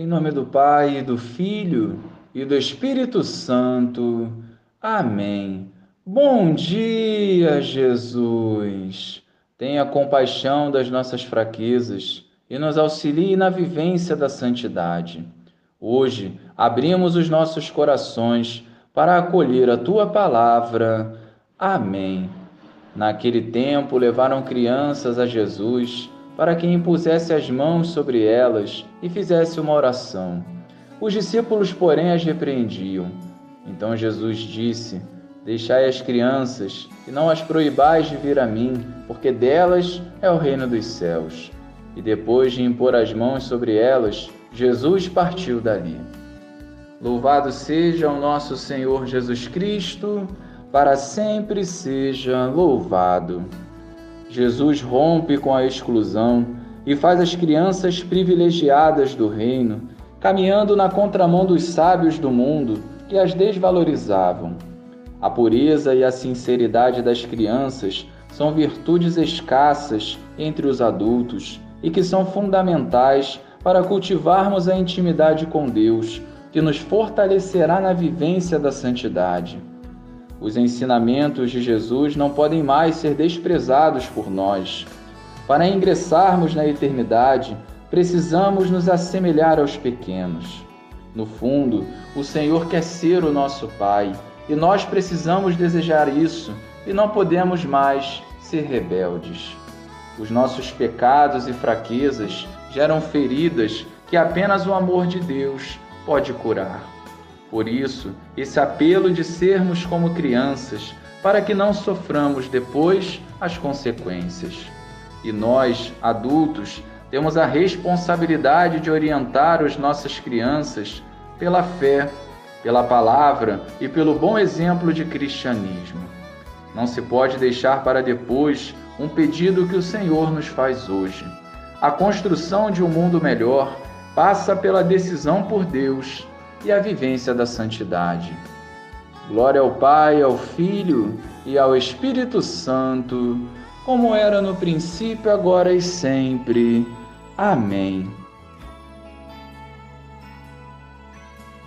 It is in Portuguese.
Em nome do Pai, do Filho e do Espírito Santo. Amém. Bom dia, Jesus. Tenha compaixão das nossas fraquezas e nos auxilie na vivência da santidade. Hoje, abrimos os nossos corações para acolher a tua palavra. Amém. Naquele tempo, levaram crianças a Jesus para que impusesse as mãos sobre elas e fizesse uma oração. Os discípulos, porém, as repreendiam. Então Jesus disse: Deixai as crianças e não as proibais de vir a mim, porque delas é o reino dos céus. E depois de impor as mãos sobre elas, Jesus partiu dali. Louvado seja o nosso Senhor Jesus Cristo, para sempre seja louvado. Jesus rompe com a exclusão e faz as crianças privilegiadas do reino, caminhando na contramão dos sábios do mundo que as desvalorizavam. A pureza e a sinceridade das crianças são virtudes escassas entre os adultos e que são fundamentais para cultivarmos a intimidade com Deus, que nos fortalecerá na vivência da santidade. Os ensinamentos de Jesus não podem mais ser desprezados por nós. Para ingressarmos na eternidade, precisamos nos assemelhar aos pequenos. No fundo, o Senhor quer ser o nosso Pai e nós precisamos desejar isso e não podemos mais ser rebeldes. Os nossos pecados e fraquezas geram feridas que apenas o amor de Deus pode curar. Por isso, esse apelo de sermos como crianças, para que não soframos depois as consequências. E nós, adultos, temos a responsabilidade de orientar as nossas crianças pela fé, pela palavra e pelo bom exemplo de cristianismo. Não se pode deixar para depois um pedido que o Senhor nos faz hoje. A construção de um mundo melhor passa pela decisão por Deus e a vivência da santidade. Glória ao Pai, ao Filho e ao Espírito Santo, como era no princípio, agora e sempre. Amém.